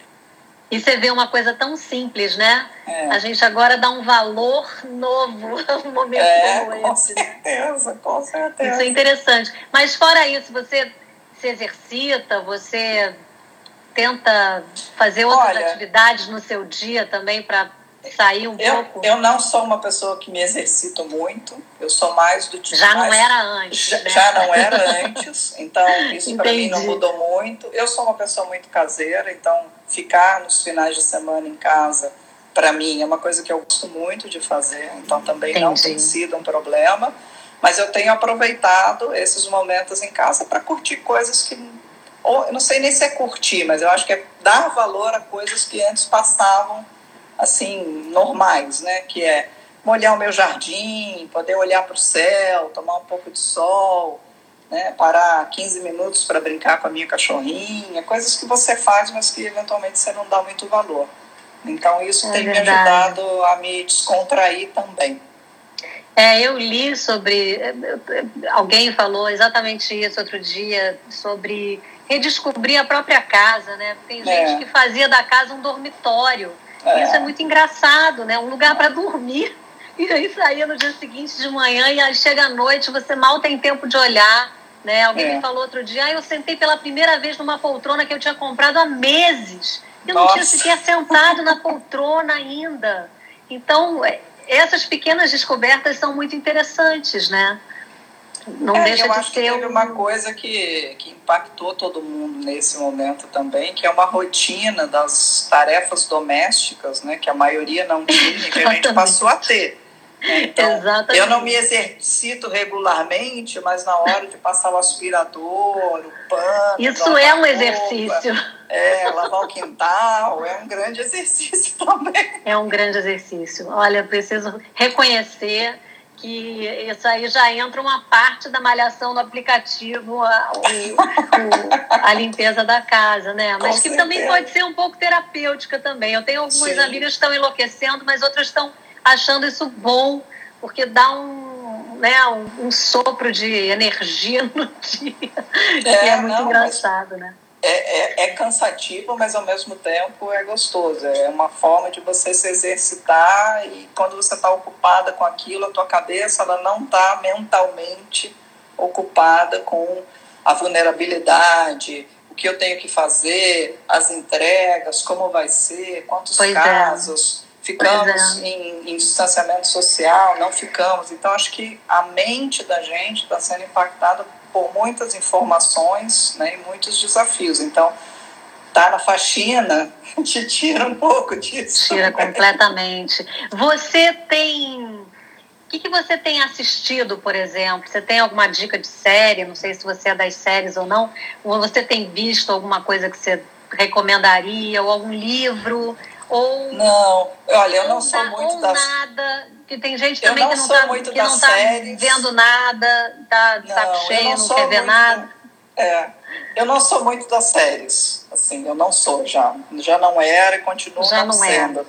E você vê uma coisa tão simples, né? É. A gente agora dá um valor novo a um momento é, como com esse. Com né? certeza, com certeza. Isso é interessante. Mas fora isso, você se exercita, você tenta fazer outras Olha, atividades no seu dia também para sair um eu, pouco? Eu não sou uma pessoa que me exercito muito, eu sou mais do tipo. Já mais, não era antes. Já, né? já não era antes, então isso para mim não mudou muito. Eu sou uma pessoa muito caseira, então ficar nos finais de semana em casa, para mim, é uma coisa que eu gosto muito de fazer, então também Entendi. não tem sido um problema. Mas eu tenho aproveitado esses momentos em casa para curtir coisas que ou eu não sei nem se é curtir, mas eu acho que é dar valor a coisas que antes passavam assim normais, né? Que é molhar o meu jardim, poder olhar para o céu, tomar um pouco de sol, né? Parar 15 minutos para brincar com a minha cachorrinha, coisas que você faz, mas que eventualmente você não dá muito valor. Então isso é tem verdade. me ajudado a me descontrair também. É, eu li sobre. Alguém falou exatamente isso outro dia, sobre redescobrir a própria casa, né? Tem gente é. que fazia da casa um dormitório. É. Isso é muito engraçado, né? Um lugar para dormir. E aí saía no dia seguinte de manhã e aí chega à noite, você mal tem tempo de olhar. Né? Alguém é. me falou outro dia, ah, eu sentei pela primeira vez numa poltrona que eu tinha comprado há meses. Eu Nossa. não tinha sequer sentado na poltrona ainda. Então, é, essas pequenas descobertas são muito interessantes, né? Não é, deixa eu de acho ser que teve um... uma coisa que, que impactou todo mundo nesse momento também, que é uma rotina das tarefas domésticas, né, que a maioria não tinha, que a gente passou a ter. Então, Exatamente. eu não me exercito regularmente, mas na hora de passar o aspirador, o pano. Isso é um roupa, exercício. É, lavar o quintal, é um grande exercício também. É um grande exercício. Olha, preciso reconhecer que isso aí já entra uma parte da malhação no aplicativo, a, o, a limpeza da casa, né? Mas que também pode ser um pouco terapêutica também. Eu tenho algumas Sim. amigas que estão enlouquecendo, mas outras estão achando isso bom, porque dá um, né, um, um sopro de energia no dia, é, que é muito não, engraçado, né? é, é, é, cansativo, mas ao mesmo tempo é gostoso. É uma forma de você se exercitar e quando você está ocupada com aquilo, a tua cabeça ela não está mentalmente ocupada com a vulnerabilidade, o que eu tenho que fazer, as entregas, como vai ser, quantos pois é. casos. É. Ficamos em, em distanciamento social, não ficamos. Então, acho que a mente da gente está sendo impactada por muitas informações né, e muitos desafios. Então, tá na faxina te tira um pouco disso. Tira completamente. Você tem. O que, que você tem assistido, por exemplo? Você tem alguma dica de série? Não sei se você é das séries ou não. Ou você tem visto alguma coisa que você recomendaria? Ou algum livro? Ou não, olha, eu não sou muito das nada, que tem gente também que não está que não tá vendo nada, tá de saco cheio, não, não quer ver nada. É, eu não sou muito das séries, assim, eu não sou já, já não era e continuo já não, não sendo. É.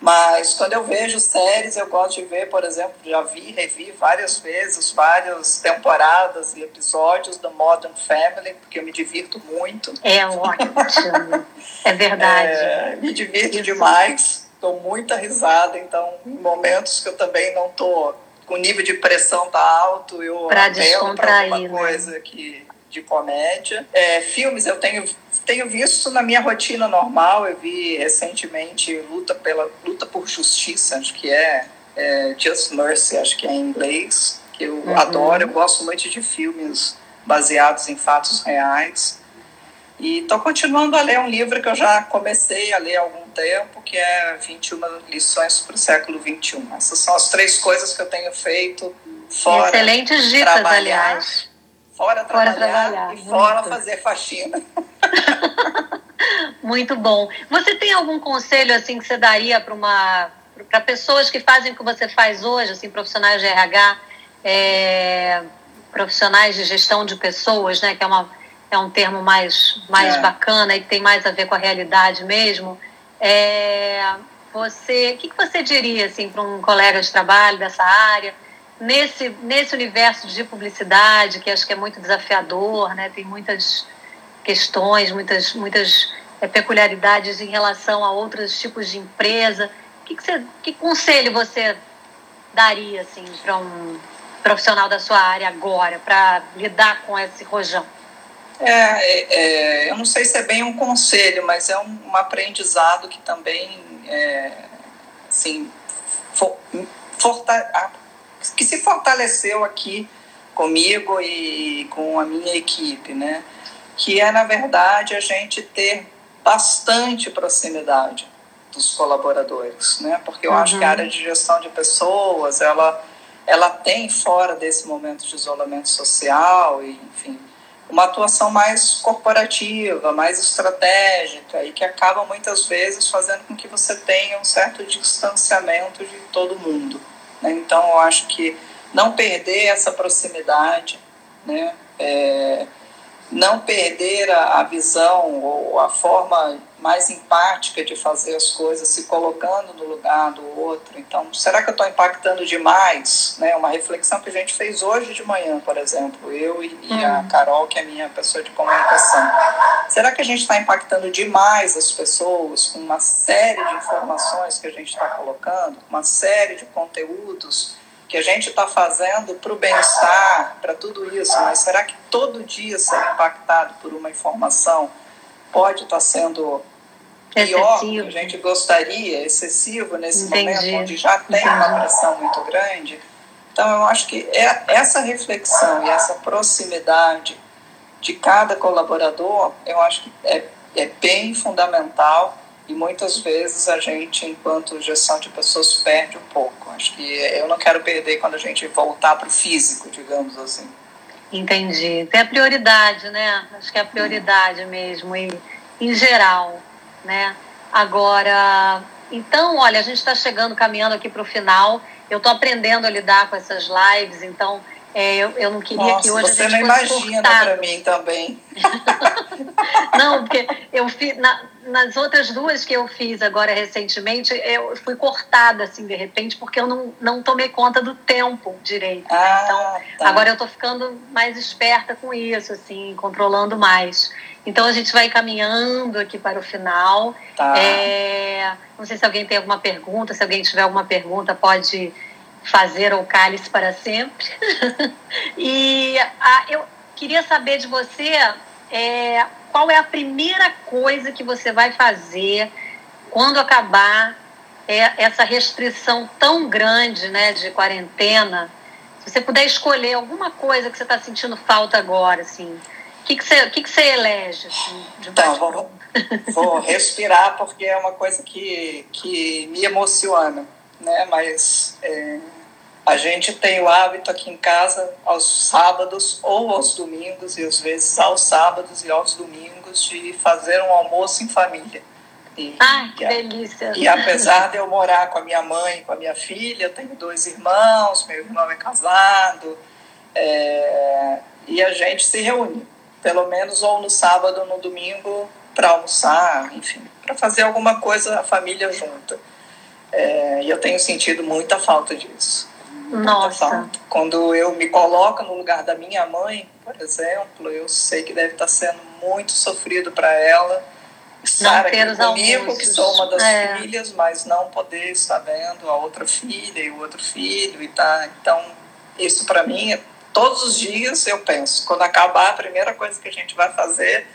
Mas quando eu vejo séries, eu gosto de ver, por exemplo, já vi, revi várias vezes, várias temporadas e episódios da Modern Family, porque eu me divirto muito. É ótimo, é verdade. É, me divirto Isso. demais, dou muita risada, então, em momentos que eu também não tô com o nível de pressão tá alto, eu pra descontrair, alguma né? coisa que de comédia. É, filmes eu tenho, tenho visto na minha rotina normal. Eu vi recentemente Luta, pela, Luta por Justiça, acho que é, é Just Mercy, acho que é em inglês, que eu uhum. adoro. Eu gosto muito de filmes baseados em fatos reais. E estou continuando a ler um livro que eu já comecei a ler há algum tempo, que é 21 lições para o século XXI. Essas são as três coisas que eu tenho feito fora Excelentes dicas, trabalhar. aliás fora trabalhar, fora trabalhar e fora muito. fazer faxina. muito bom. Você tem algum conselho assim que você daria para uma para pessoas que fazem o que você faz hoje, assim, profissionais de RH, é, profissionais de gestão de pessoas, né, que é, uma, é um termo mais, mais é. bacana e que tem mais a ver com a realidade mesmo. É, você, o que, que você diria assim para um colega de trabalho dessa área? Nesse, nesse universo de publicidade, que acho que é muito desafiador, né? tem muitas questões, muitas, muitas é, peculiaridades em relação a outros tipos de empresa. Que, que, você, que conselho você daria assim, para um profissional da sua área agora, para lidar com esse rojão? É, é, é, eu não sei se é bem um conselho, mas é um, um aprendizado que também, é, assim, for, forta, que se fortaleceu aqui comigo e com a minha equipe, né? Que é, na verdade, a gente ter bastante proximidade dos colaboradores, né? Porque eu uhum. acho que a uhum. área de gestão de pessoas, ela, ela tem, fora desse momento de isolamento social, e, enfim, uma atuação mais corporativa, mais estratégica e que acaba muitas vezes fazendo com que você tenha um certo distanciamento de todo mundo. Né? Então, eu acho que não perder essa proximidade, né? É, não perder a, a visão ou a forma mais empática de fazer as coisas, se colocando no lugar do outro. Então, será que eu estou impactando demais? Né? Uma reflexão que a gente fez hoje de manhã, por exemplo, eu e, e a hum. Carol, que é minha pessoa de comunicação. Será que a gente está impactando demais as pessoas com uma série de informações que a gente está colocando, uma série de conteúdos? Que a gente está fazendo para o bem-estar, para tudo isso, mas será que todo dia ser impactado por uma informação pode estar tá sendo pior excessivo. que a gente gostaria, excessivo nesse Entendi. momento onde já tem Entendi. uma pressão muito grande? Então, eu acho que é essa reflexão e essa proximidade de cada colaborador, eu acho que é, é bem fundamental e muitas vezes a gente, enquanto gestão de pessoas, perde um pouco. Acho que eu não quero perder quando a gente voltar para o físico, digamos assim. Entendi. Tem a prioridade, né? Acho que é a prioridade mesmo, em, em geral, né? Agora, então, olha, a gente está chegando, caminhando aqui para o final. Eu estou aprendendo a lidar com essas lives, então é, eu, eu não queria Nossa, que hoje você a gente não imagina para mim também. não, porque eu fiz na, nas outras duas que eu fiz agora recentemente, eu fui cortada assim de repente porque eu não, não tomei conta do tempo direito. Ah, então tá. agora eu estou ficando mais esperta com isso, assim, controlando mais. Então a gente vai caminhando aqui para o final. Tá. É, não sei se alguém tem alguma pergunta, se alguém tiver alguma pergunta pode fazer o cálice para sempre. e a, eu queria saber de você é, qual é a primeira coisa que você vai fazer quando acabar é, essa restrição tão grande né, de quarentena. Se você puder escolher alguma coisa que você está sentindo falta agora, assim, o que, que, você, que, que você elege? Assim, de então, vou, vou respirar porque é uma coisa que, que me emociona, né? mas é, a gente tem o hábito aqui em casa, aos sábados ou aos domingos, e às vezes aos sábados e aos domingos, de fazer um almoço em família. E, Ai, que delícia! E apesar de eu morar com a minha mãe, com a minha filha, eu tenho dois irmãos, meu irmão é casado, é, e a gente se reúne, pelo menos ou no sábado ou no domingo, para almoçar, enfim, para fazer alguma coisa a família junta. É, e eu tenho sentido muita falta disso. Nossa. Quando eu me coloco no lugar da minha mãe, por exemplo, eu sei que deve estar sendo muito sofrido para ela estar aqui comigo, almoços. que sou uma das é. filhas, mas não poder estar vendo a outra filha e o outro filho e tá. Então, isso para mim, todos os dias eu penso, quando acabar, a primeira coisa que a gente vai fazer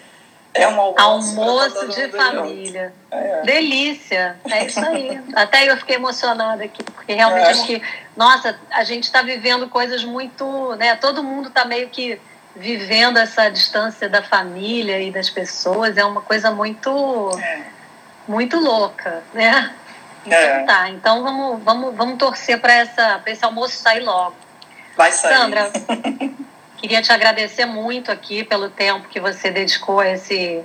é um almoço, almoço de família. É. Delícia. É isso aí. Até eu fiquei emocionada aqui, porque realmente é. acho que, nossa, a gente está vivendo coisas muito. Né, todo mundo está meio que vivendo essa distância da família e das pessoas. É uma coisa muito. É. Muito louca, né? É. Então tá, então vamos, vamos, vamos torcer para esse almoço sair logo. Vai sair. Sandra, Queria te agradecer muito aqui pelo tempo que você dedicou a esse,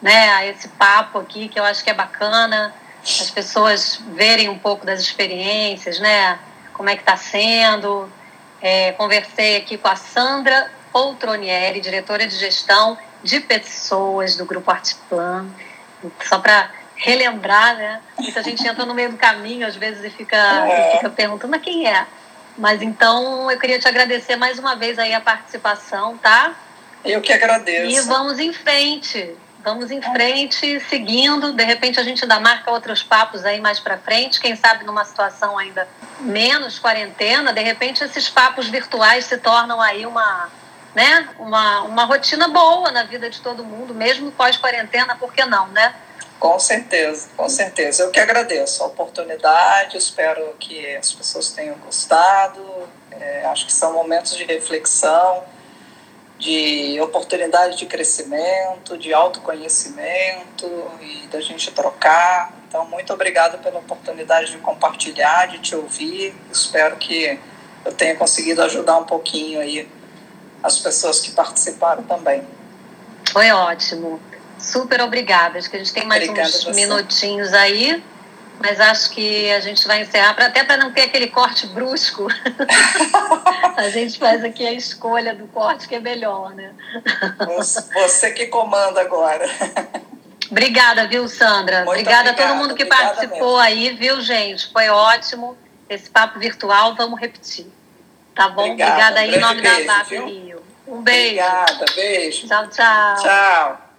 né, a esse papo aqui, que eu acho que é bacana as pessoas verem um pouco das experiências, né? Como é que está sendo. É, conversei aqui com a Sandra Poltronieri, diretora de gestão de pessoas do Grupo Artplan. Só para relembrar, né? Muita gente entra no meio do caminho, às vezes, e fica, é. e fica perguntando, mas quem é? Mas então eu queria te agradecer mais uma vez aí a participação, tá? Eu que agradeço. E vamos em frente. Vamos em frente, seguindo. De repente a gente ainda marca outros papos aí mais para frente. Quem sabe numa situação ainda menos quarentena, de repente esses papos virtuais se tornam aí uma, né, uma, uma rotina boa na vida de todo mundo, mesmo pós-quarentena, por que não, né? Com certeza, com certeza. Eu que agradeço a oportunidade, espero que as pessoas tenham gostado. É, acho que são momentos de reflexão, de oportunidade de crescimento, de autoconhecimento e da gente trocar. Então, muito obrigado pela oportunidade de compartilhar, de te ouvir. Espero que eu tenha conseguido ajudar um pouquinho aí as pessoas que participaram também. Foi ótimo. Super obrigada. Acho que a gente tem mais Obrigada uns minutinhos aí, mas acho que a gente vai encerrar, pra, até para não ter aquele corte brusco. a gente faz aqui a escolha do corte que é melhor, né? Você que comanda agora. Obrigada, viu, Sandra? Muito obrigada, a todo mundo que participou mesmo. aí, viu, gente? Foi ótimo esse papo virtual. Vamos repetir. Tá bom? Obrigada, obrigada aí em nome beijo, da VAP Rio. Um beijo. Obrigada, beijo. Tchau, tchau. Tchau.